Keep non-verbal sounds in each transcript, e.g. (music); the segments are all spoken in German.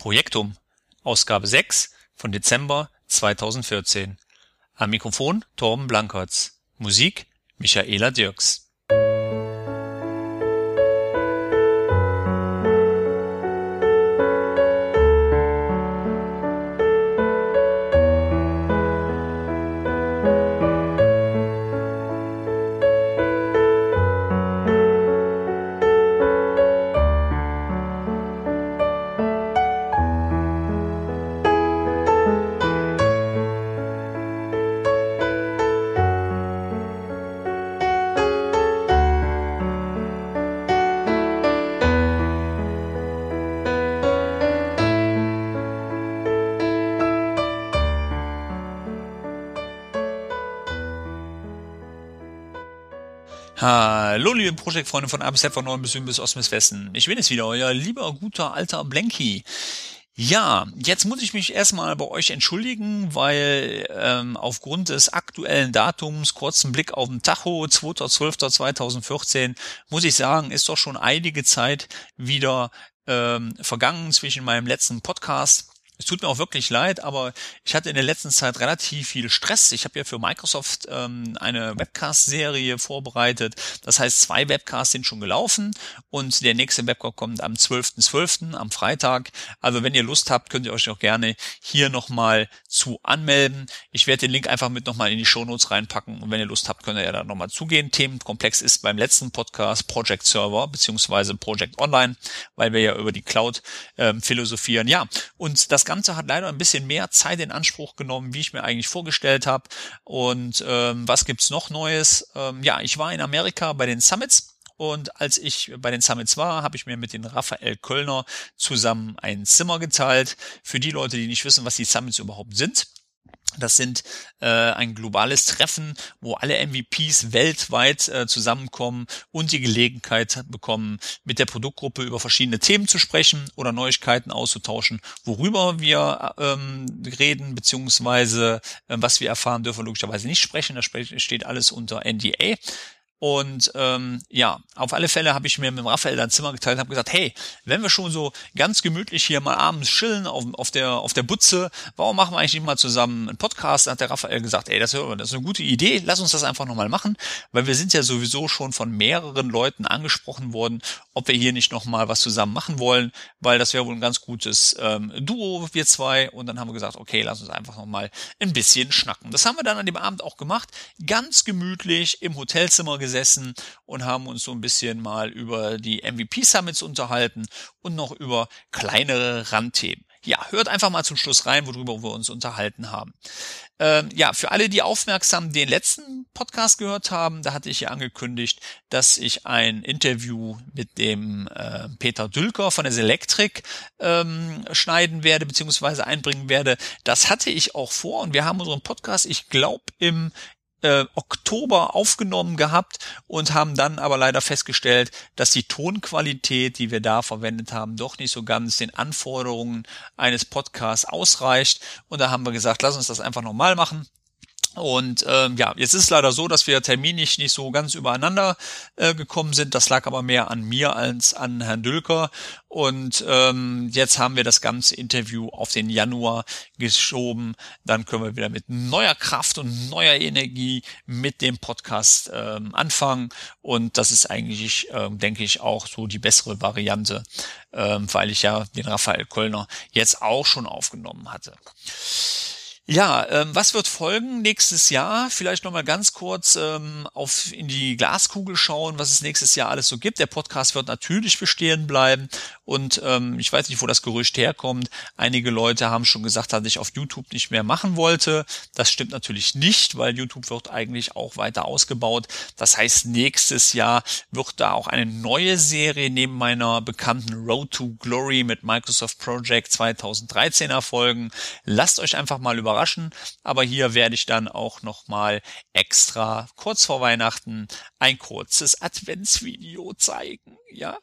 Projektum, Ausgabe 6 von Dezember 2014. Am Mikrofon Torben Blankertz. Musik Michaela Dirks. Projektfreunde von A von Norden bis Süden bis Osten bis Westen. Ich bin es wieder, euer lieber guter alter Blanky. Ja, jetzt muss ich mich erstmal bei euch entschuldigen, weil ähm, aufgrund des aktuellen Datums, kurzen Blick auf den Tacho, 2.12.2014, muss ich sagen, ist doch schon einige Zeit wieder ähm, vergangen zwischen meinem letzten Podcast es tut mir auch wirklich leid, aber ich hatte in der letzten Zeit relativ viel Stress. Ich habe ja für Microsoft ähm, eine Webcast-Serie vorbereitet. Das heißt, zwei Webcasts sind schon gelaufen und der nächste Webcast kommt am 12.12., .12., am Freitag. Also wenn ihr Lust habt, könnt ihr euch auch gerne hier nochmal zu anmelden. Ich werde den Link einfach mit nochmal in die Shownotes reinpacken und wenn ihr Lust habt, könnt ihr ja da nochmal zugehen. Themenkomplex ist beim letzten Podcast Project Server beziehungsweise Project Online, weil wir ja über die Cloud ähm, philosophieren. Ja, und das Ganze hat leider ein bisschen mehr Zeit in Anspruch genommen, wie ich mir eigentlich vorgestellt habe. Und ähm, was gibt's noch Neues? Ähm, ja, ich war in Amerika bei den Summits. Und als ich bei den Summits war, habe ich mir mit den Raphael Kölner zusammen ein Zimmer geteilt. Für die Leute, die nicht wissen, was die Summits überhaupt sind. Das sind äh, ein globales Treffen, wo alle MVPs weltweit äh, zusammenkommen und die Gelegenheit bekommen, mit der Produktgruppe über verschiedene Themen zu sprechen oder Neuigkeiten auszutauschen, worüber wir ähm, reden, beziehungsweise äh, was wir erfahren, dürfen logischerweise nicht sprechen. Das steht alles unter NDA. Und ähm, ja, auf alle Fälle habe ich mir mit dem Raphael ein Zimmer geteilt und habe gesagt, hey, wenn wir schon so ganz gemütlich hier mal abends chillen auf, auf, der, auf der Butze, warum machen wir eigentlich nicht mal zusammen einen Podcast? Da hat der Raphael gesagt, ey, das, das ist eine gute Idee, lass uns das einfach nochmal machen, weil wir sind ja sowieso schon von mehreren Leuten angesprochen worden, ob wir hier nicht nochmal was zusammen machen wollen, weil das wäre wohl ein ganz gutes ähm, Duo, wir zwei. Und dann haben wir gesagt, okay, lass uns einfach nochmal ein bisschen schnacken. Das haben wir dann an dem Abend auch gemacht, ganz gemütlich im Hotelzimmer gesessen gesessen und haben uns so ein bisschen mal über die MVP Summits unterhalten und noch über kleinere Randthemen. Ja, hört einfach mal zum Schluss rein, worüber wir uns unterhalten haben. Ähm, ja, für alle, die aufmerksam den letzten Podcast gehört haben, da hatte ich ja angekündigt, dass ich ein Interview mit dem äh, Peter Dülker von der Selectric ähm, schneiden werde, beziehungsweise einbringen werde. Das hatte ich auch vor und wir haben unseren Podcast, ich glaube, im äh, Oktober aufgenommen gehabt und haben dann aber leider festgestellt, dass die Tonqualität, die wir da verwendet haben, doch nicht so ganz den Anforderungen eines Podcasts ausreicht. Und da haben wir gesagt, lass uns das einfach nochmal machen. Und ähm, ja, jetzt ist es leider so, dass wir terminlich nicht so ganz übereinander äh, gekommen sind. Das lag aber mehr an mir als an Herrn Dülker. Und ähm, jetzt haben wir das ganze Interview auf den Januar geschoben. Dann können wir wieder mit neuer Kraft und neuer Energie mit dem Podcast ähm, anfangen. Und das ist eigentlich, ähm, denke ich, auch so die bessere Variante, ähm, weil ich ja den Raphael Kölner jetzt auch schon aufgenommen hatte. Ja, ähm, was wird folgen nächstes Jahr? Vielleicht nochmal ganz kurz ähm, auf in die Glaskugel schauen, was es nächstes Jahr alles so gibt. Der Podcast wird natürlich bestehen bleiben und ähm, ich weiß nicht, wo das Gerücht herkommt. Einige Leute haben schon gesagt, dass ich auf YouTube nicht mehr machen wollte. Das stimmt natürlich nicht, weil YouTube wird eigentlich auch weiter ausgebaut. Das heißt, nächstes Jahr wird da auch eine neue Serie neben meiner bekannten Road to Glory mit Microsoft Project 2013 erfolgen. Lasst euch einfach mal überraschen überraschen. Aber hier werde ich dann auch nochmal extra kurz vor Weihnachten ein kurzes Adventsvideo zeigen. Ja,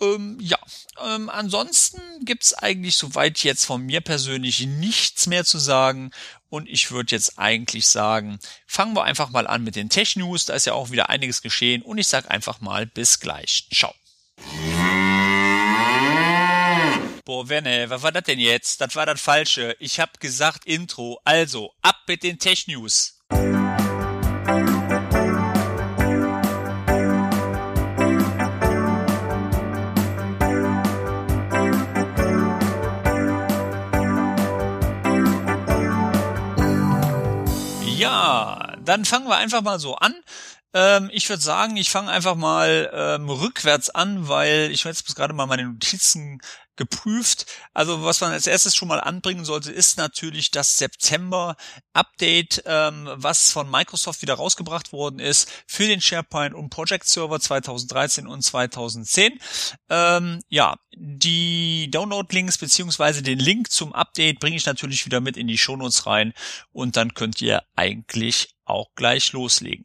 ähm, ja. Ähm, ansonsten gibt's eigentlich soweit jetzt von mir persönlich nichts mehr zu sagen. Und ich würde jetzt eigentlich sagen, fangen wir einfach mal an mit den Tech News. Da ist ja auch wieder einiges geschehen. Und ich sage einfach mal bis gleich. Ciao. Boah, Wenne, was war das denn jetzt? Das war das Falsche. Ich hab gesagt Intro. Also, ab mit den Tech-News. Ja, dann fangen wir einfach mal so an. Ähm, ich würde sagen, ich fange einfach mal ähm, rückwärts an, weil ich jetzt gerade mal meine Notizen geprüft. Also was man als erstes schon mal anbringen sollte, ist natürlich das September-Update, ähm, was von Microsoft wieder rausgebracht worden ist für den SharePoint und Project Server 2013 und 2010. Ähm, ja, die Download-Links beziehungsweise den Link zum Update bringe ich natürlich wieder mit in die Shownotes rein und dann könnt ihr eigentlich auch gleich loslegen.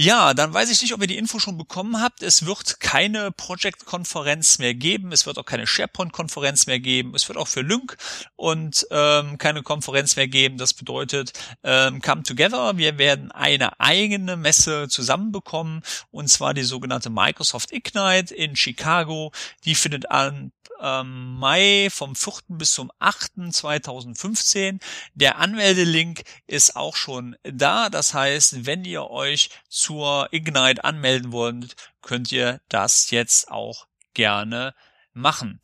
Ja, dann weiß ich nicht, ob ihr die Info schon bekommen habt. Es wird keine Project-Konferenz mehr geben. Es wird auch keine SharePoint-Konferenz mehr geben. Es wird auch für Lync und ähm, keine Konferenz mehr geben. Das bedeutet, ähm, come together. Wir werden eine eigene Messe zusammenbekommen und zwar die sogenannte Microsoft Ignite in Chicago. Die findet an ähm, Mai vom 4. bis zum 8. 2015. Der Anmeldelink ist auch schon da. Das heißt, wenn ihr euch zur Ignite anmelden wollt, könnt ihr das jetzt auch gerne machen.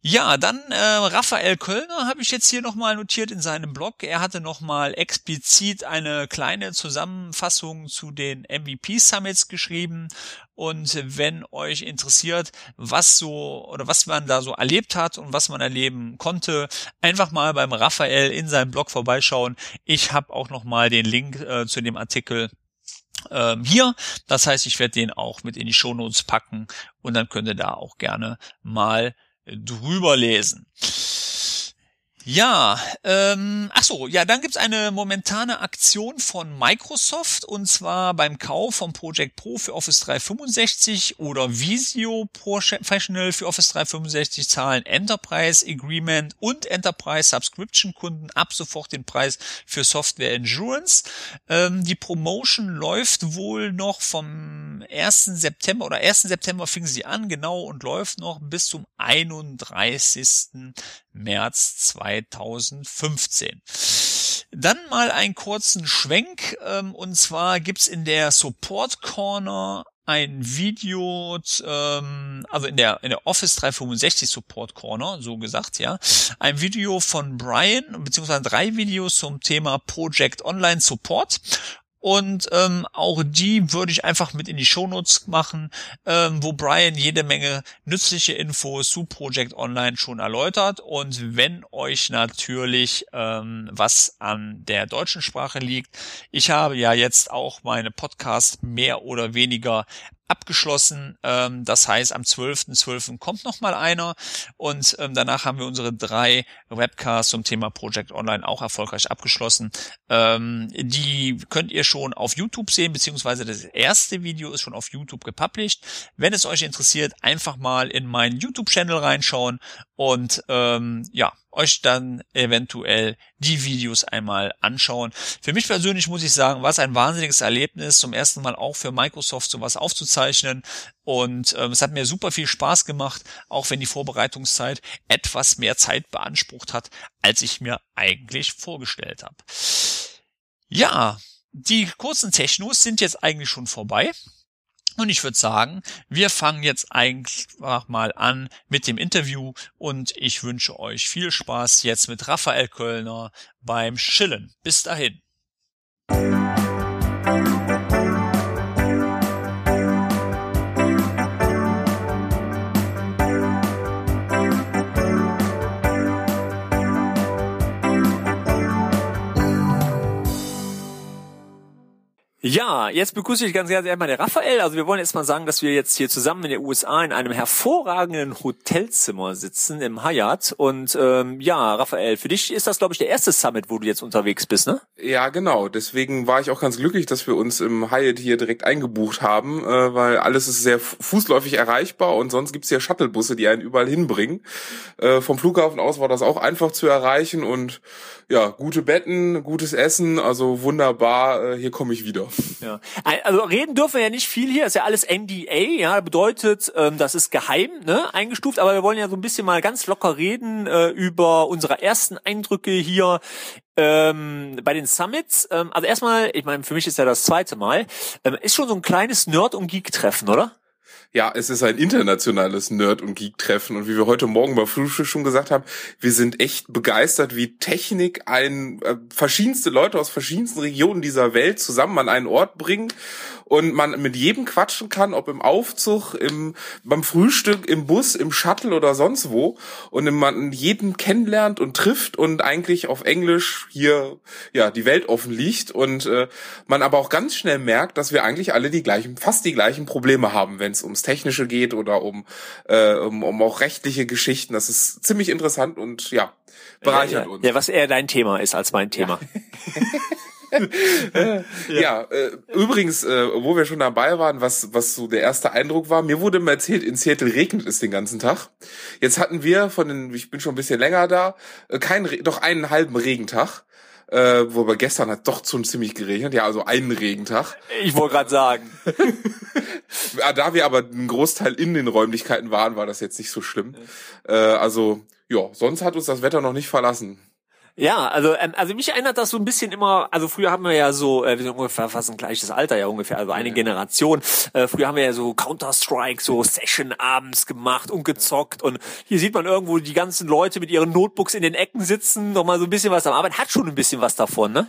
Ja, dann äh, Raphael Kölner habe ich jetzt hier nochmal notiert in seinem Blog. Er hatte nochmal explizit eine kleine Zusammenfassung zu den MVP Summits geschrieben. Und wenn euch interessiert, was so oder was man da so erlebt hat und was man erleben konnte, einfach mal beim Raphael in seinem Blog vorbeischauen. Ich habe auch nochmal den Link äh, zu dem Artikel ähm, hier. Das heißt, ich werde den auch mit in die Shownotes packen und dann könnt ihr da auch gerne mal drüber lesen. Ja, ähm, ach so, ja, dann gibt's eine momentane Aktion von Microsoft und zwar beim Kauf von Project Pro für Office 365 oder Visio Professional für Office 365 zahlen Enterprise Agreement und Enterprise Subscription Kunden ab sofort den Preis für Software Insurance. Ähm, die Promotion läuft wohl noch vom 1. September oder 1. September fing sie an, genau, und läuft noch bis zum 31. März 2015. Dann mal einen kurzen Schwenk, ähm, und zwar gibt's in der Support Corner ein Video, ähm, also in der in der Office 365 Support Corner, so gesagt, ja, ein Video von Brian beziehungsweise drei Videos zum Thema Project Online Support und ähm, auch die würde ich einfach mit in die Shownotes machen, ähm, wo Brian jede Menge nützliche Infos zu Project Online schon erläutert. Und wenn euch natürlich ähm, was an der deutschen Sprache liegt, ich habe ja jetzt auch meine Podcast mehr oder weniger abgeschlossen. Ähm, das heißt, am 12.12. .12. kommt noch mal einer und ähm, danach haben wir unsere drei Webcasts zum Thema Project Online auch erfolgreich abgeschlossen. Ähm, die könnt ihr schon auf YouTube sehen, beziehungsweise das erste Video ist schon auf YouTube gepublished. Wenn es euch interessiert, einfach mal in meinen YouTube-Channel reinschauen und ähm, ja, euch dann eventuell die Videos einmal anschauen. Für mich persönlich muss ich sagen, war es ein wahnsinniges Erlebnis, zum ersten Mal auch für Microsoft sowas aufzuzeichnen. Und ähm, es hat mir super viel Spaß gemacht, auch wenn die Vorbereitungszeit etwas mehr Zeit beansprucht hat, als ich mir eigentlich vorgestellt habe. Ja, die kurzen Technos sind jetzt eigentlich schon vorbei. Und ich würde sagen, wir fangen jetzt einfach mal an mit dem Interview und ich wünsche euch viel Spaß jetzt mit Raphael Kölner beim Schillen. Bis dahin. Ja, jetzt begrüße ich ganz, ganz erstmal der Raphael. Also wir wollen jetzt mal sagen, dass wir jetzt hier zusammen in den USA in einem hervorragenden Hotelzimmer sitzen im Hyatt. Und ähm, ja, Raphael, für dich ist das, glaube ich, der erste Summit, wo du jetzt unterwegs bist, ne? Ja, genau. Deswegen war ich auch ganz glücklich, dass wir uns im Hyatt hier direkt eingebucht haben, äh, weil alles ist sehr fußläufig erreichbar und sonst gibt's ja Shuttlebusse, die einen überall hinbringen. Äh, vom Flughafen aus war das auch einfach zu erreichen und ja, gute Betten, gutes Essen, also wunderbar, äh, hier komme ich wieder. Ja. Also reden dürfen wir ja nicht viel hier, ist ja alles NDA, ja, bedeutet, ähm, das ist geheim, ne, eingestuft, aber wir wollen ja so ein bisschen mal ganz locker reden äh, über unsere ersten Eindrücke hier ähm, bei den Summits. Ähm, also erstmal, ich meine, für mich ist ja das zweite Mal, ähm, ist schon so ein kleines Nerd- und Geek-Treffen, oder? Ja, es ist ein internationales Nerd- und Geek-Treffen. Und wie wir heute Morgen bei Frühstück schon gesagt haben, wir sind echt begeistert, wie Technik ein äh, verschiedenste Leute aus verschiedensten Regionen dieser Welt zusammen an einen Ort bringen und man mit jedem quatschen kann, ob im Aufzug, im, beim Frühstück, im Bus, im Shuttle oder sonst wo und man jeden kennenlernt und trifft und eigentlich auf Englisch hier ja die Welt offen liegt und äh, man aber auch ganz schnell merkt, dass wir eigentlich alle die gleichen, fast die gleichen Probleme haben, wenn es ums Technische geht oder um, äh, um, um auch rechtliche Geschichten. Das ist ziemlich interessant und ja, bereichert ja, uns. Ja, was eher dein Thema ist als mein Thema. ja, (laughs) (laughs) ja äh, übrigens, äh, wo wir schon dabei waren, was, was so der erste Eindruck war, mir wurde immer erzählt, in Seattle regnet es den ganzen Tag. Jetzt hatten wir von den, ich bin schon ein bisschen länger da, äh, keinen, doch einen halben Regentag. Äh, wobei gestern hat doch schon ziemlich geregnet, ja, also einen Regentag. Ich wollte gerade sagen. (laughs) da wir aber einen Großteil in den Räumlichkeiten waren, war das jetzt nicht so schlimm. Äh, also, ja, sonst hat uns das Wetter noch nicht verlassen. Ja, also ähm, also mich erinnert das so ein bisschen immer, also früher haben wir ja so, äh, wir sind ungefähr fast ein gleiches Alter ja ungefähr, also eine Generation. Äh, früher haben wir ja so Counter-Strike, so Session abends gemacht und gezockt und hier sieht man irgendwo die ganzen Leute mit ihren Notebooks in den Ecken sitzen, noch mal so ein bisschen was am Arbeiten, hat schon ein bisschen was davon, ne?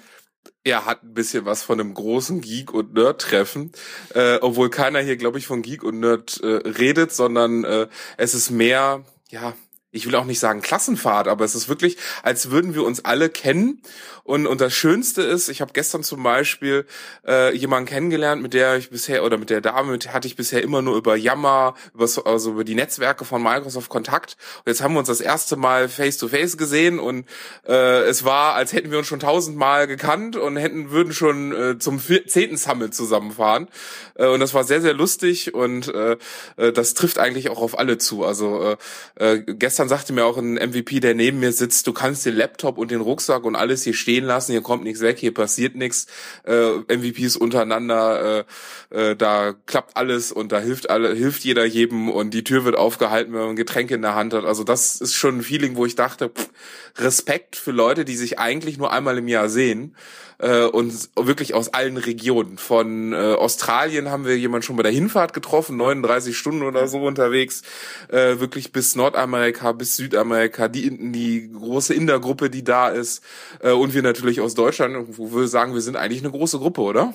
er hat ein bisschen was von einem großen Geek- und Nerd-Treffen, äh, obwohl keiner hier, glaube ich, von Geek und Nerd äh, redet, sondern äh, es ist mehr, ja, ich will auch nicht sagen Klassenfahrt, aber es ist wirklich, als würden wir uns alle kennen. Und, und das Schönste ist, ich habe gestern zum Beispiel äh, jemanden kennengelernt, mit der ich bisher, oder mit der Dame, mit hatte ich bisher immer nur über Yammer, über, also über die Netzwerke von Microsoft Kontakt. Und jetzt haben wir uns das erste Mal face-to-face -face gesehen und äh, es war, als hätten wir uns schon tausendmal gekannt und hätten, würden schon äh, zum zehnten Summit zusammenfahren. Äh, und das war sehr, sehr lustig und äh, äh das trifft eigentlich auch auf alle zu. Also äh, äh, gestern gestern sagte mir auch ein MVP, der neben mir sitzt, du kannst den Laptop und den Rucksack und alles hier stehen lassen, hier kommt nichts weg, hier passiert nichts. Äh, MVPs untereinander, äh, äh, da klappt alles und da hilft alle, hilft jeder jedem und die Tür wird aufgehalten, wenn man ein Getränk in der Hand hat. Also das ist schon ein Feeling, wo ich dachte, pff, Respekt für Leute, die sich eigentlich nur einmal im Jahr sehen äh, und wirklich aus allen Regionen. Von äh, Australien haben wir jemanden schon bei der Hinfahrt getroffen, 39 Stunden oder so unterwegs, äh, wirklich bis Nordamerika, bis Südamerika, die, die große Indergruppe, die da ist äh, und wir natürlich aus Deutschland, wo wir sagen, wir sind eigentlich eine große Gruppe, oder?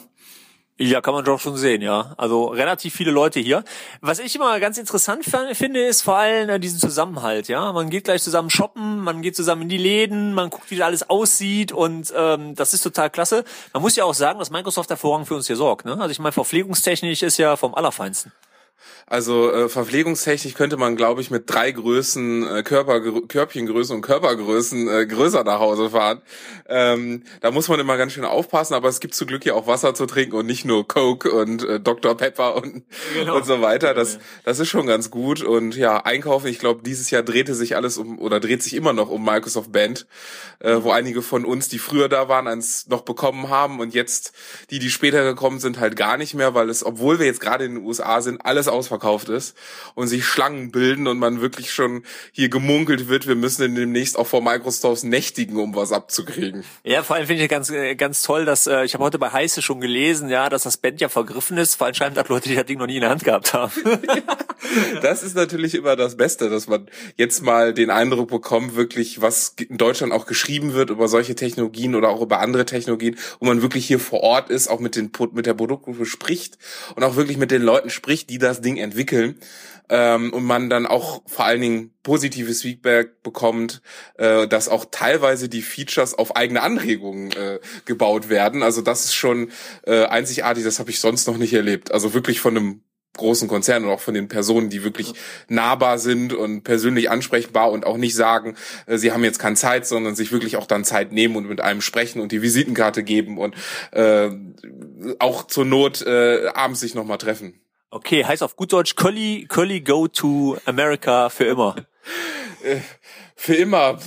Ja, kann man doch schon sehen, ja. Also relativ viele Leute hier. Was ich immer ganz interessant finde, ist vor allem äh, diesen Zusammenhalt, ja. Man geht gleich zusammen shoppen, man geht zusammen in die Läden, man guckt, wie das alles aussieht und ähm, das ist total klasse. Man muss ja auch sagen, dass Microsoft hervorragend für uns hier sorgt. Ne? Also ich meine, verpflegungstechnisch ist ja vom Allerfeinsten. Also äh, verpflegungstechnisch könnte man, glaube ich, mit drei Größen, äh, Körper, Körbchengrößen und Körpergrößen äh, größer nach Hause fahren. Ähm, da muss man immer ganz schön aufpassen, aber es gibt zum Glück ja auch Wasser zu trinken und nicht nur Coke und äh, Dr. Pepper und, genau. und so weiter. Das, das ist schon ganz gut. Und ja, einkaufen, ich glaube, dieses Jahr drehte sich alles um oder dreht sich immer noch um Microsoft Band, äh, wo einige von uns, die früher da waren, eins noch bekommen haben und jetzt die, die später gekommen sind, halt gar nicht mehr, weil es, obwohl wir jetzt gerade in den USA sind, alles ausverkauft ist und sich Schlangen bilden und man wirklich schon hier gemunkelt wird, wir müssen demnächst auch vor Microsoft nächtigen, um was abzukriegen. Ja, vor allem finde ich ganz äh, ganz toll, dass äh, ich habe heute bei Heiße schon gelesen, ja, dass das Band ja vergriffen ist, vor allem scheinbar das Leute, die das Ding noch nie in der Hand gehabt haben. (laughs) das ist natürlich immer das Beste, dass man jetzt mal den Eindruck bekommt, wirklich, was in Deutschland auch geschrieben wird über solche Technologien oder auch über andere Technologien, wo man wirklich hier vor Ort ist, auch mit den mit der Produktgruppe spricht und auch wirklich mit den Leuten spricht, die das Ding entwickeln ähm, und man dann auch vor allen Dingen positives Feedback bekommt, äh, dass auch teilweise die Features auf eigene Anregungen äh, gebaut werden. Also das ist schon äh, einzigartig, das habe ich sonst noch nicht erlebt. Also wirklich von einem großen Konzern und auch von den Personen, die wirklich nahbar sind und persönlich ansprechbar und auch nicht sagen, äh, sie haben jetzt keine Zeit, sondern sich wirklich auch dann Zeit nehmen und mit einem sprechen und die Visitenkarte geben und äh, auch zur Not äh, abends sich nochmal treffen. Okay, heißt auf gut Deutsch, Curly, Curly go to America für immer. (laughs) Äh, für immer.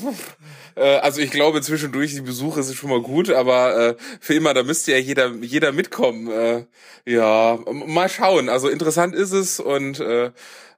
Äh, also ich glaube, zwischendurch die Besuche sind schon mal gut, aber äh, für immer, da müsste ja jeder, jeder mitkommen. Ja, mal schauen. Also interessant ist es und äh,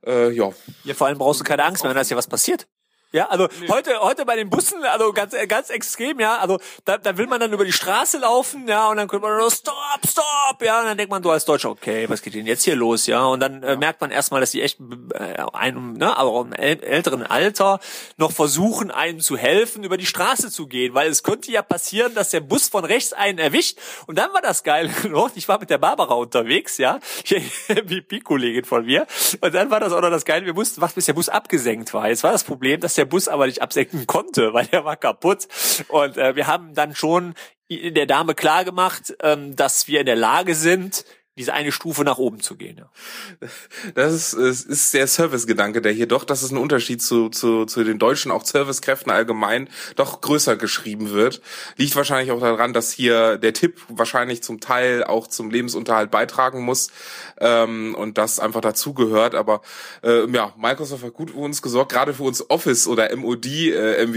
ja. Ja, vor allem brauchst du keine Angst mehr, wenn da ist ja was passiert. Ja, also nee. heute heute bei den Bussen, also ganz ganz extrem, ja, also da, da will man dann über die Straße laufen, ja, und dann kommt man so, stop, stop, ja, und dann denkt man so als Deutscher, okay, was geht denn jetzt hier los, ja, und dann äh, merkt man erstmal, dass die echt äh, einem, ne, aber auch im älteren Alter noch versuchen, einem zu helfen, über die Straße zu gehen, weil es könnte ja passieren, dass der Bus von rechts einen erwischt. Und dann war das geil (laughs) noch, ich war mit der Barbara unterwegs, ja, (laughs) die Pi-Kollegin von mir, und dann war das auch noch das Geile, wir mussten warten, bis der Bus abgesenkt war. Jetzt war das Problem, dass der Bus aber nicht absenken konnte, weil der war kaputt. Und äh, wir haben dann schon der Dame klar gemacht, ähm, dass wir in der Lage sind, diese eine Stufe nach oben zu gehen. Ja. Das ist, es ist der Servicegedanke, der hier doch, das ist ein Unterschied zu, zu, zu den deutschen, auch Servicekräften allgemein, doch größer geschrieben wird. Liegt wahrscheinlich auch daran, dass hier der Tipp wahrscheinlich zum Teil auch zum Lebensunterhalt beitragen muss ähm, und das einfach dazugehört. Aber äh, ja, Microsoft hat gut für uns gesorgt, gerade für uns Office oder MOD äh.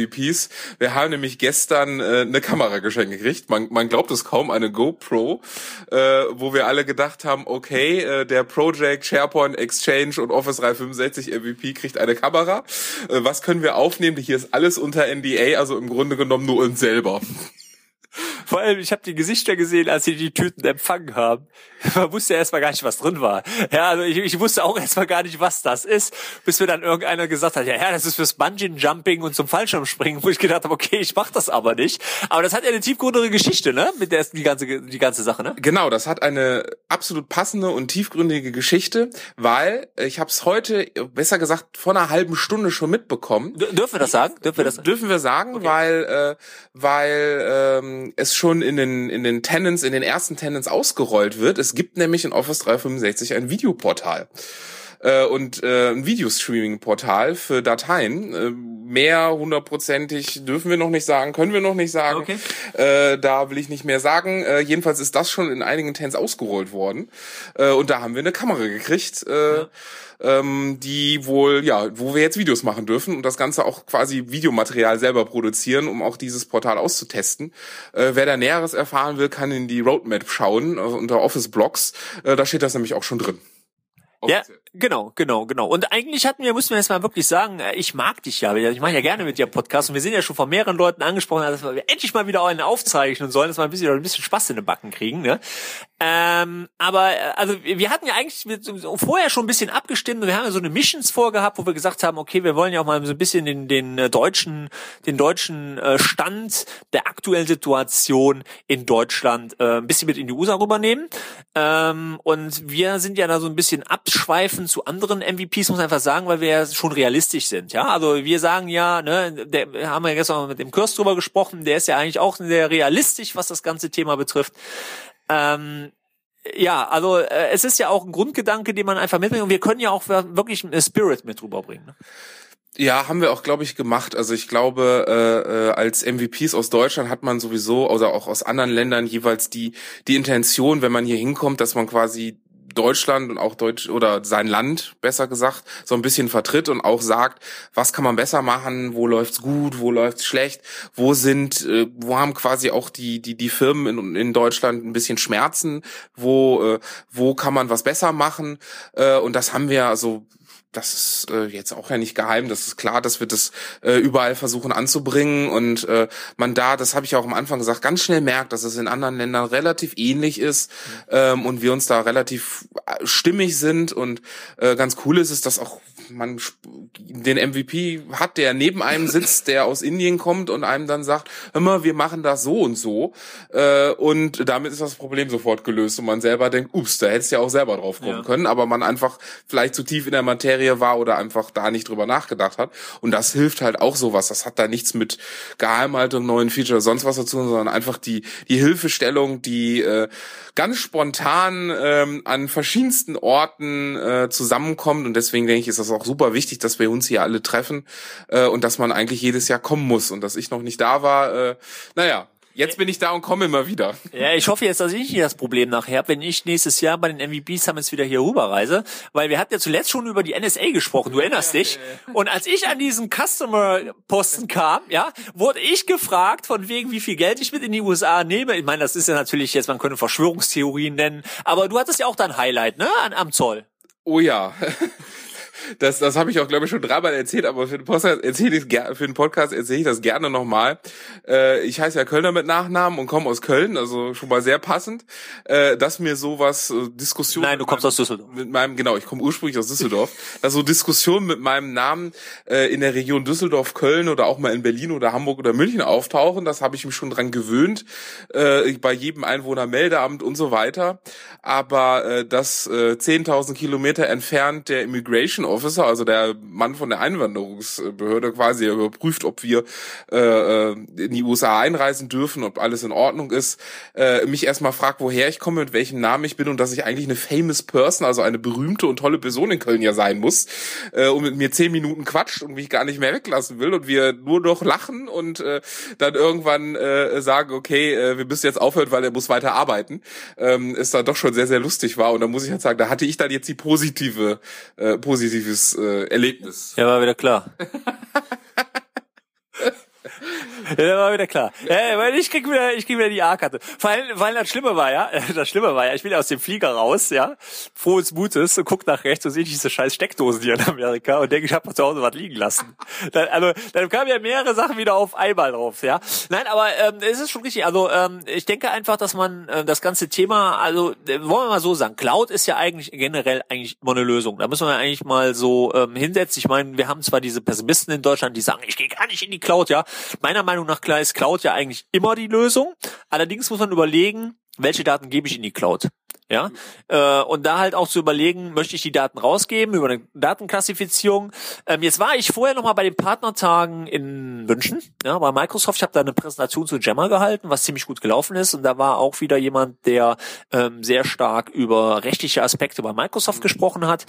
Wir haben nämlich gestern äh, eine Kamera geschenkt gekriegt. Man, man glaubt es kaum, eine GoPro, äh, wo wir alle gedacht gedacht haben, okay, äh, der Project, SharePoint, Exchange und Office 365 MVP kriegt eine Kamera. Äh, was können wir aufnehmen? Hier ist alles unter NDA, also im Grunde genommen nur uns selber. Vor allem, ich habe die Gesichter gesehen, als sie die Tüten empfangen haben. Man wusste ja erstmal gar nicht, was drin war. Ja, also ich, ich wusste auch erstmal gar nicht, was das ist, bis mir dann irgendeiner gesagt hat, ja, ja, das ist fürs Bungee-Jumping und zum Fallschirmspringen, wo ich gedacht habe, okay, ich mach das aber nicht. Aber das hat ja eine tiefgründige Geschichte, ne? Mit der die ganze die ganze Sache, ne? Genau, das hat eine absolut passende und tiefgründige Geschichte, weil ich habe es heute, besser gesagt, vor einer halben Stunde schon mitbekommen. D dürfen wir das sagen? Dürfen wir das? Dürfen wir sagen, okay. weil äh, weil ähm, es schon in den in den Tenants, in den ersten Tenants ausgerollt wird. Es gibt nämlich in Office 365 ein Videoportal äh, und äh, ein Videostreaming-Portal für Dateien. Äh, mehr hundertprozentig dürfen wir noch nicht sagen, können wir noch nicht sagen. Okay. Äh, da will ich nicht mehr sagen. Äh, jedenfalls ist das schon in einigen Tens ausgerollt worden. Äh, und da haben wir eine Kamera gekriegt. Äh, ja ähm, die wohl, ja, wo wir jetzt Videos machen dürfen und das Ganze auch quasi Videomaterial selber produzieren, um auch dieses Portal auszutesten. Äh, wer da Näheres erfahren will, kann in die Roadmap schauen, also unter Office Blogs. Äh, da steht das nämlich auch schon drin. Offiziell. Ja, Genau, genau, genau. Und eigentlich hatten wir, mussten wir jetzt mal wirklich sagen, äh, ich mag dich ja. Ich mache ja gerne mit dir Podcast und wir sind ja schon von mehreren Leuten angesprochen, dass wir endlich mal wieder einen aufzeichnen sollen, dass wir ein bisschen, ein bisschen Spaß in den Backen kriegen. Ne? Ähm, aber äh, also wir hatten ja eigentlich vorher schon ein bisschen abgestimmt und wir haben ja so eine Missions vorgehabt, wo wir gesagt haben, okay, wir wollen ja auch mal so ein bisschen den, den äh, deutschen, den deutschen Stand der aktuellen Situation in Deutschland äh, ein bisschen mit in die USA rübernehmen. Ähm, und wir sind ja da so ein bisschen abschweifend Vergleichen zu anderen MVPs muss man einfach sagen, weil wir ja schon realistisch sind. Ja, also wir sagen ja, ne, der, wir haben ja gestern mit dem Kurs drüber gesprochen, der ist ja eigentlich auch sehr realistisch, was das ganze Thema betrifft. Ähm, ja, also äh, es ist ja auch ein Grundgedanke, den man einfach mitbringt und wir können ja auch wirklich einen Spirit mit rüberbringen. Ne? Ja, haben wir auch, glaube ich, gemacht. Also ich glaube, äh, äh, als MVPs aus Deutschland hat man sowieso, oder auch aus anderen Ländern jeweils die die Intention, wenn man hier hinkommt, dass man quasi Deutschland und auch Deutsch oder sein Land besser gesagt so ein bisschen vertritt und auch sagt, was kann man besser machen, wo läuft's gut, wo läuft's schlecht, wo sind, äh, wo haben quasi auch die die die Firmen in, in Deutschland ein bisschen Schmerzen, wo äh, wo kann man was besser machen? Äh, und das haben wir also das ist äh, jetzt auch ja nicht geheim, das ist klar, dass wir das äh, überall versuchen anzubringen und äh, man da, das habe ich auch am Anfang gesagt, ganz schnell merkt, dass es in anderen Ländern relativ ähnlich ist ähm, und wir uns da relativ äh, stimmig sind und äh, ganz cool ist es, dass auch man den MVP hat, der neben einem sitzt, der aus Indien kommt und einem dann sagt, mal, wir machen das so und so. Äh, und damit ist das Problem sofort gelöst und man selber denkt, ups, da hättest du ja auch selber drauf kommen ja. können, aber man einfach vielleicht zu tief in der Materie war oder einfach da nicht drüber nachgedacht hat. Und das hilft halt auch sowas, das hat da nichts mit Geheimhaltung, neuen Feature, sonst was dazu, sondern einfach die die Hilfestellung, die äh, ganz spontan ähm, an verschiedensten Orten äh, zusammenkommt. Und deswegen denke ich, ist das auch super wichtig, dass wir uns hier alle treffen äh, und dass man eigentlich jedes Jahr kommen muss und dass ich noch nicht da war, äh, naja, Jetzt bin ich da und komme immer wieder. Ja, ich hoffe jetzt, dass ich nicht das Problem nachher habe, wenn ich nächstes Jahr bei den MVP Summits wieder hier rüberreise, weil wir hatten ja zuletzt schon über die NSA gesprochen, du erinnerst dich. Und als ich an diesen Customer-Posten kam, ja, wurde ich gefragt, von wegen, wie viel Geld ich mit in die USA nehme. Ich meine, das ist ja natürlich jetzt, man könnte Verschwörungstheorien nennen, aber du hattest ja auch dein Highlight, ne, an, am Zoll. Oh ja. Das, das habe ich auch, glaube ich, schon dreimal erzählt, aber für den Podcast erzähle ich für den Podcast erzähle ich das gerne nochmal. Äh, ich heiße ja Kölner mit Nachnamen und komme aus Köln, also schon mal sehr passend, äh, dass mir sowas äh, Diskussionen. Nein, du kommst aus Düsseldorf. Mit meinem, genau, ich komme ursprünglich aus Düsseldorf. dass (laughs) so Diskussionen mit meinem Namen äh, in der Region Düsseldorf, Köln oder auch mal in Berlin oder Hamburg oder München auftauchen, das habe ich mich schon dran gewöhnt, äh, bei jedem Einwohnermeldeamt und so weiter. Aber äh, das äh, 10.000 Kilometer entfernt der Immigration Officer, also der Mann von der Einwanderungsbehörde quasi, überprüft, ob wir äh, äh, in die USA einreisen dürfen, ob alles in Ordnung ist, äh, mich erstmal fragt, woher ich komme, mit welchem Namen ich bin und dass ich eigentlich eine famous person, also eine berühmte und tolle Person in Köln ja sein muss, äh, und mit mir zehn Minuten quatscht und mich gar nicht mehr weglassen will und wir nur noch lachen und äh, dann irgendwann äh, sagen, okay, äh, wir müssen jetzt aufhören, weil er muss weiter arbeiten, ähm, ist dann doch schon sehr, sehr lustig war. Und da muss ich halt sagen, da hatte ich dann jetzt die positive, äh, positive positives äh, Erlebnis. Ja, war wieder klar. (laughs) Ja, war wieder klar. Ja, weil ich krieg wieder, ich krieg wieder die A-Karte. Vor allem, weil das Schlimme war, ja, (laughs) das Schlimme war ja, ich bin aus dem Flieger raus, ja, frohes Mutes und guck nach rechts und sehe diese scheiß Steckdosen hier in Amerika und denke, ich habe zu Hause was liegen lassen. Dann, also, dann kamen ja mehrere Sachen wieder auf einmal drauf, ja. Nein, aber ähm, es ist schon richtig. Also, ähm, ich denke einfach, dass man äh, das ganze Thema, also äh, wollen wir mal so sagen, Cloud ist ja eigentlich generell eigentlich immer eine Lösung. Da müssen wir eigentlich mal so ähm, hinsetzen. Ich meine, wir haben zwar diese Pessimisten in Deutschland, die sagen, ich gehe gar nicht in die Cloud, ja. Meiner Meinung nach klar ist Cloud ja eigentlich immer die Lösung. Allerdings muss man überlegen, welche Daten gebe ich in die Cloud. Ja, äh, und da halt auch zu überlegen, möchte ich die Daten rausgeben über eine Datenklassifizierung. Ähm, jetzt war ich vorher noch mal bei den Partnertagen in München, ja, bei Microsoft. Ich habe da eine Präsentation zu Gemma gehalten, was ziemlich gut gelaufen ist. Und da war auch wieder jemand, der ähm, sehr stark über rechtliche Aspekte bei Microsoft gesprochen hat.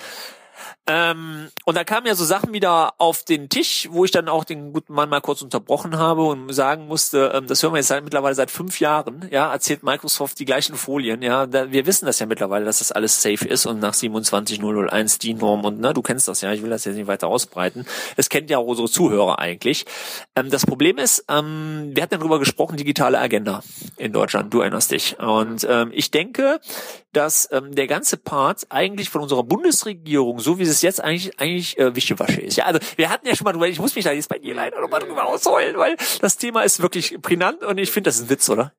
Ähm, und da kamen ja so Sachen wieder auf den Tisch, wo ich dann auch den guten Mann mal kurz unterbrochen habe und sagen musste, ähm, das hören wir jetzt seit, mittlerweile seit fünf Jahren, ja, erzählt Microsoft die gleichen Folien, ja, da, wir wissen das ja mittlerweile, dass das alles safe ist und nach 27001 die Norm und ne, du kennst das ja, ich will das jetzt nicht weiter ausbreiten. Das kennt ja auch unsere Zuhörer eigentlich. Ähm, das Problem ist, ähm, wir hatten darüber gesprochen, digitale Agenda in Deutschland, du erinnerst dich. Und ähm, ich denke, dass ähm, der ganze Part eigentlich von unserer Bundesregierung, so wie es jetzt eigentlich eigentlich äh, Wischewasche ist. Ja, also wir hatten ja schon mal drüber, ich muss mich da jetzt bei dir leider nochmal drüber ausheulen, weil das Thema ist wirklich prägnant und ich finde, das ein Witz, oder?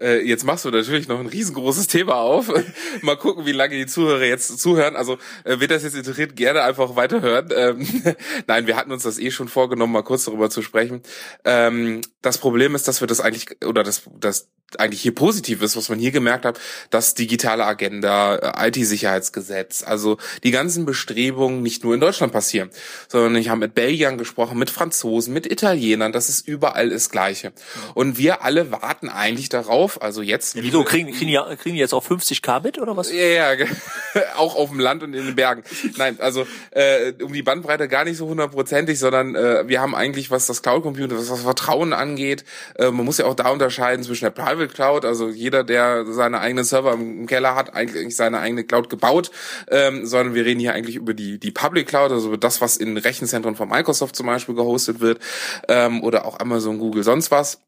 Äh, jetzt machst du natürlich noch ein riesengroßes Thema auf. (laughs) mal gucken, wie lange die Zuhörer jetzt zuhören. Also äh, wird das jetzt interessiert, gerne einfach weiterhören. Ähm, (laughs) Nein, wir hatten uns das eh schon vorgenommen, mal kurz darüber zu sprechen. Ähm, das Problem ist, dass wir das eigentlich, oder das, das eigentlich hier positiv ist, was man hier gemerkt hat, dass digitale Agenda, äh, IT-Sicherheitsgesetz, also die ganzen Bestrebungen nicht nur in Deutschland passieren, sondern ich habe mit Belgiern gesprochen, mit Franzosen, mit Italienern, das ist überall das Gleiche. Und wir alle warten eigentlich darauf, also jetzt. Ja, wieso kriegen, kriegen, die, kriegen die jetzt auch 50k mit oder was? Ja, ja (laughs) auch auf dem Land und in den Bergen. Nein, also äh, um die Bandbreite gar nicht so hundertprozentig, sondern äh, wir haben eigentlich, was das Cloud Computing, was das Vertrauen angeht, äh, man muss ja auch da unterscheiden zwischen der Private Cloud, also jeder, der seine eigenen Server im Keller hat, eigentlich seine eigene Cloud gebaut, ähm, sondern wir reden hier eigentlich über die, die Public Cloud, also über das, was in Rechenzentren von Microsoft zum Beispiel gehostet wird, ähm, oder auch Amazon, Google, sonst was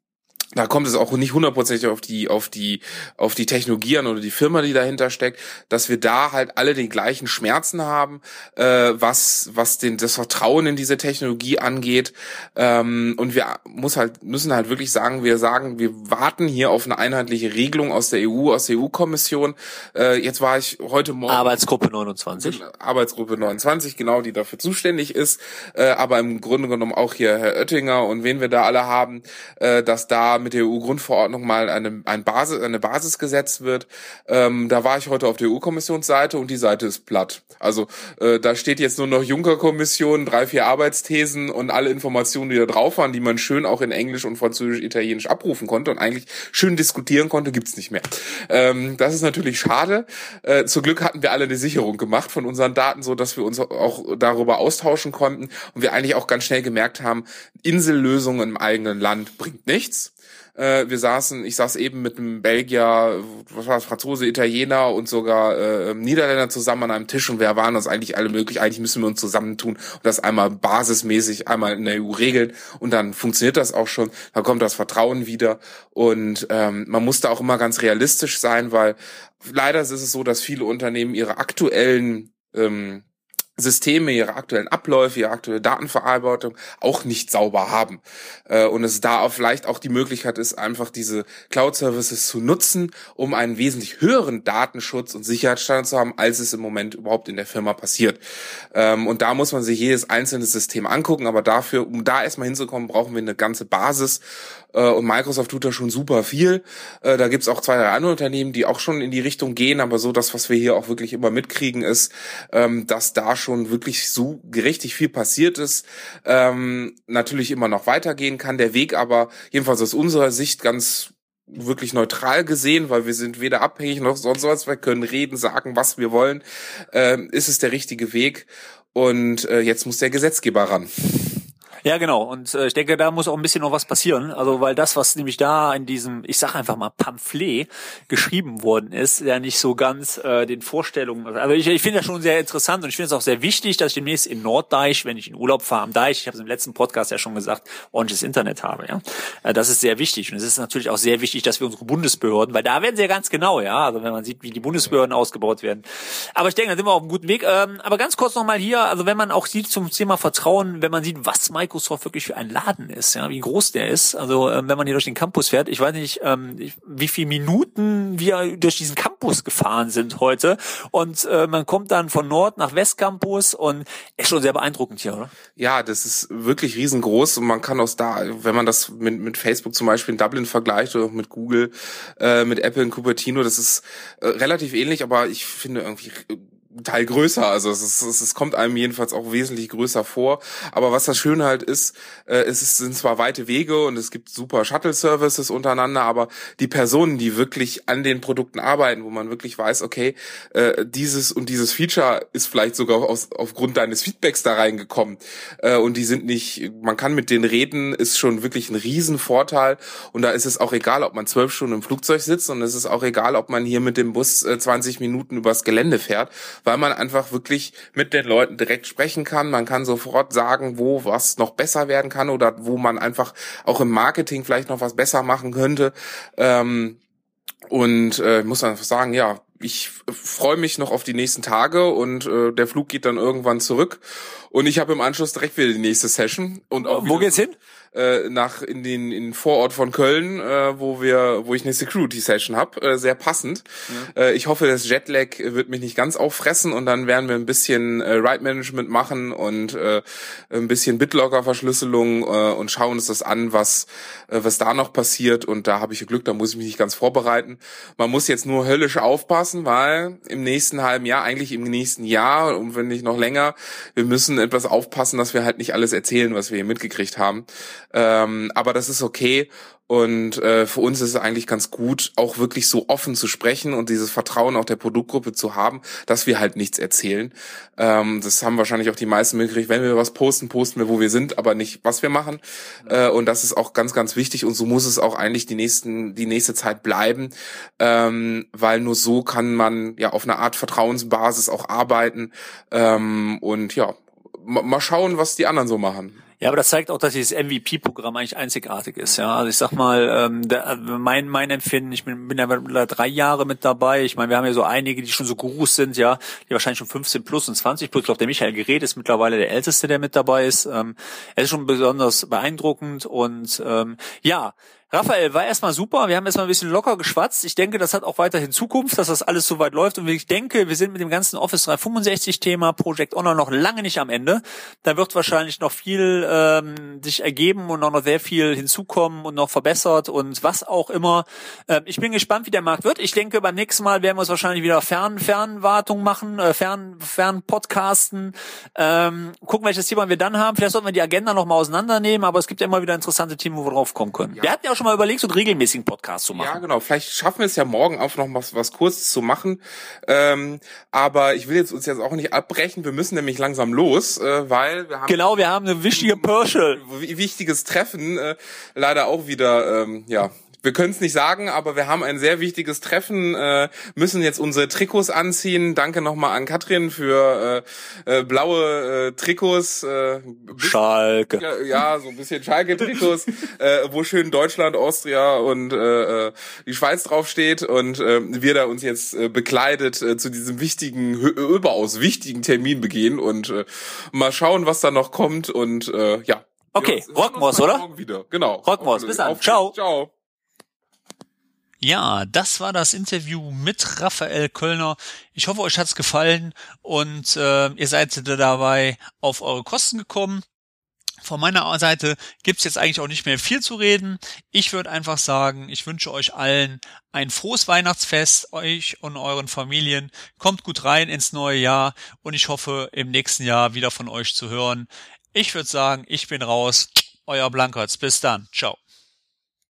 da kommt es auch nicht hundertprozentig auf die auf die auf die Technologie an oder die Firma, die dahinter steckt, dass wir da halt alle den gleichen Schmerzen haben, äh, was was den das Vertrauen in diese Technologie angeht. Ähm, und wir muss halt müssen halt wirklich sagen, wir sagen, wir warten hier auf eine einheitliche Regelung aus der EU, aus der EU-Kommission. Äh, jetzt war ich heute Morgen Arbeitsgruppe 29, Arbeitsgruppe 29 genau, die dafür zuständig ist, äh, aber im Grunde genommen auch hier Herr Oettinger und wen wir da alle haben, äh, dass da mit der EU-Grundverordnung mal eine, ein Basis, eine Basis gesetzt wird. Ähm, da war ich heute auf der EU-Kommissionsseite und die Seite ist platt. Also äh, da steht jetzt nur noch Juncker-Kommission, drei, vier Arbeitsthesen und alle Informationen, die da drauf waren, die man schön auch in Englisch und Französisch, Italienisch abrufen konnte und eigentlich schön diskutieren konnte, gibt's nicht mehr. Ähm, das ist natürlich schade. Äh, zum Glück hatten wir alle eine Sicherung gemacht von unseren Daten, so dass wir uns auch darüber austauschen konnten und wir eigentlich auch ganz schnell gemerkt haben, Insellösungen im eigenen Land bringt nichts. Äh, wir saßen, ich saß eben mit einem Belgier, was war das, Franzose, Italiener und sogar äh, Niederländer zusammen an einem Tisch und wir waren uns eigentlich alle möglich. Eigentlich müssen wir uns zusammentun und das einmal basismäßig einmal in der EU regeln und dann funktioniert das auch schon. Dann kommt das Vertrauen wieder und ähm, man muss da auch immer ganz realistisch sein, weil leider ist es so, dass viele Unternehmen ihre aktuellen ähm, Systeme, ihre aktuellen Abläufe, ihre aktuelle Datenverarbeitung auch nicht sauber haben. Äh, und es da vielleicht auch die Möglichkeit ist, einfach diese Cloud-Services zu nutzen, um einen wesentlich höheren Datenschutz und Sicherheitsstandard zu haben, als es im Moment überhaupt in der Firma passiert. Ähm, und da muss man sich jedes einzelne System angucken, aber dafür, um da erstmal hinzukommen, brauchen wir eine ganze Basis und Microsoft tut da schon super viel. Äh, da gibt's auch zwei, drei andere Unternehmen, die auch schon in die Richtung gehen, aber so das, was wir hier auch wirklich immer mitkriegen, ist, ähm, dass da schon wirklich so richtig viel passiert ist. Ähm, natürlich immer noch weitergehen kann. Der Weg aber, jedenfalls aus unserer Sicht, ganz wirklich neutral gesehen, weil wir sind weder abhängig noch sonst was, wir können reden, sagen, was wir wollen, ähm, ist es der richtige Weg und äh, jetzt muss der Gesetzgeber ran. Ja, genau. Und äh, ich denke, da muss auch ein bisschen noch was passieren. Also, weil das, was nämlich da in diesem, ich sag einfach mal, Pamphlet geschrieben worden ist, ja nicht so ganz äh, den Vorstellungen. Also ich, ich finde das schon sehr interessant und ich finde es auch sehr wichtig, dass ich demnächst in Norddeich, wenn ich in Urlaub fahre am Deich, ich habe es im letzten Podcast ja schon gesagt, ordentliches Internet habe. Ja, äh, Das ist sehr wichtig. Und es ist natürlich auch sehr wichtig, dass wir unsere Bundesbehörden, weil da werden sie ja ganz genau, ja, also wenn man sieht, wie die Bundesbehörden ausgebaut werden. Aber ich denke, da sind wir auf einem guten Weg. Ähm, aber ganz kurz nochmal hier, also wenn man auch sieht zum Thema Vertrauen, wenn man sieht, was Microsoft Microsoft wirklich für ein Laden ist, ja, wie groß der ist. Also ähm, wenn man hier durch den Campus fährt, ich weiß nicht, ähm, wie viele Minuten wir durch diesen Campus gefahren sind heute. Und äh, man kommt dann von Nord nach Westcampus und ist schon sehr beeindruckend hier, oder? Ja, das ist wirklich riesengroß und man kann aus da, wenn man das mit, mit Facebook zum Beispiel in Dublin vergleicht oder auch mit Google, äh, mit Apple in Cupertino, das ist äh, relativ ähnlich, aber ich finde irgendwie Teil größer. Also es, ist, es, kommt einem jedenfalls auch wesentlich größer vor. Aber was das Schöne halt ist, äh, es sind zwar weite Wege und es gibt super Shuttle-Services untereinander, aber die Personen, die wirklich an den Produkten arbeiten, wo man wirklich weiß, okay, äh, dieses und dieses Feature ist vielleicht sogar aus, aufgrund deines Feedbacks da reingekommen äh, und die sind nicht, man kann mit denen reden, ist schon wirklich ein Riesenvorteil und da ist es auch egal, ob man zwölf Stunden im Flugzeug sitzt und es ist auch egal, ob man hier mit dem Bus äh, 20 Minuten übers Gelände fährt, weil man einfach wirklich mit den Leuten direkt sprechen kann. Man kann sofort sagen, wo was noch besser werden kann oder wo man einfach auch im Marketing vielleicht noch was besser machen könnte. Ähm, und äh, muss einfach sagen, ja, ich freue mich noch auf die nächsten Tage und äh, der Flug geht dann irgendwann zurück und ich habe im Anschluss direkt wieder die nächste Session und auch wo geht's hin? Äh, nach in den in den Vorort von Köln, äh, wo wir, wo ich eine Security Session habe, äh, sehr passend. Ja. Äh, ich hoffe, das Jetlag wird mich nicht ganz auffressen und dann werden wir ein bisschen äh, Write Management machen und äh, ein bisschen BitLocker Verschlüsselung äh, und schauen uns das an, was äh, was da noch passiert und da habe ich Glück, da muss ich mich nicht ganz vorbereiten. Man muss jetzt nur höllisch aufpassen, weil im nächsten halben Jahr, eigentlich im nächsten Jahr und wenn nicht noch länger, wir müssen etwas aufpassen, dass wir halt nicht alles erzählen, was wir hier mitgekriegt haben. Ähm, aber das ist okay. Und äh, für uns ist es eigentlich ganz gut, auch wirklich so offen zu sprechen und dieses Vertrauen auch der Produktgruppe zu haben, dass wir halt nichts erzählen. Ähm, das haben wahrscheinlich auch die meisten mitgekriegt. Wenn wir was posten, posten wir, wo wir sind, aber nicht, was wir machen. Äh, und das ist auch ganz, ganz wichtig. Und so muss es auch eigentlich die nächsten, die nächste Zeit bleiben, ähm, weil nur so kann man ja auf eine Art Vertrauensbasis auch arbeiten. Ähm, und ja, mal schauen, was die anderen so machen. Ja, aber das zeigt auch, dass dieses MVP-Programm eigentlich einzigartig ist. Ja, also ich sag mal, ähm, der, mein mein Empfinden, ich bin, bin ja drei Jahre mit dabei. Ich meine, wir haben ja so einige, die schon so Gurus sind, ja, die wahrscheinlich schon 15 plus und 20 plus. Ich glaube, der Michael Gerät ist mittlerweile der älteste, der mit dabei ist. Ähm, er ist schon besonders beeindruckend und ähm, ja, Raphael, war erstmal super. Wir haben erstmal ein bisschen locker geschwatzt. Ich denke, das hat auch weiterhin Zukunft, dass das alles so weit läuft. Und ich denke, wir sind mit dem ganzen Office 365 Thema Project Honor noch lange nicht am Ende. Da wird wahrscheinlich noch viel ähm, sich ergeben und auch noch sehr viel hinzukommen und noch verbessert und was auch immer. Ähm, ich bin gespannt, wie der Markt wird. Ich denke, beim nächsten Mal werden wir es wahrscheinlich wieder Fern Fernwartung machen, äh, Fern Fern Podcasten. Ähm, gucken, welches Thema wir dann haben. Vielleicht sollten wir die Agenda noch mal auseinandernehmen, aber es gibt ja immer wieder interessante Themen, wo wir drauf kommen können. Ja. Wir hatten ja schon mal überlegt, so einen regelmäßigen Podcast zu machen. Ja, genau. Vielleicht schaffen wir es ja morgen auch noch was, was Kurzes zu machen. Ähm, aber ich will jetzt uns jetzt auch nicht abbrechen. Wir müssen nämlich langsam los, äh, weil wir haben genau, wir haben eine wichtige Pörschel. wichtiges Treffen, äh, leider auch wieder, ähm, ja, wir können es nicht sagen, aber wir haben ein sehr wichtiges Treffen, äh, müssen jetzt unsere Trikots anziehen. Danke nochmal an Katrin für äh, äh, blaue äh, Trikots. Äh, Schalke. Ja, ja, so ein bisschen Schalke-Trikots, (laughs) äh, wo schön Deutschland, Austria und äh, äh die Schweiz draufsteht und äh, wir da uns jetzt äh, bekleidet äh, zu diesem wichtigen, überaus wichtigen Termin begehen und äh, mal schauen, was da noch kommt und äh, ja. Okay, Rockmos, oder? Wieder. Genau. Rockmos, bis dann. Ciao. Ciao. Ja, das war das Interview mit Raphael Kölner. Ich hoffe, euch hat's gefallen und äh, ihr seid dabei auf eure Kosten gekommen. Von meiner Seite gibt's jetzt eigentlich auch nicht mehr viel zu reden. Ich würde einfach sagen, ich wünsche euch allen ein frohes Weihnachtsfest, euch und euren Familien. Kommt gut rein ins neue Jahr und ich hoffe, im nächsten Jahr wieder von euch zu hören. Ich würde sagen, ich bin raus. Euer Blankertz. Bis dann. Ciao.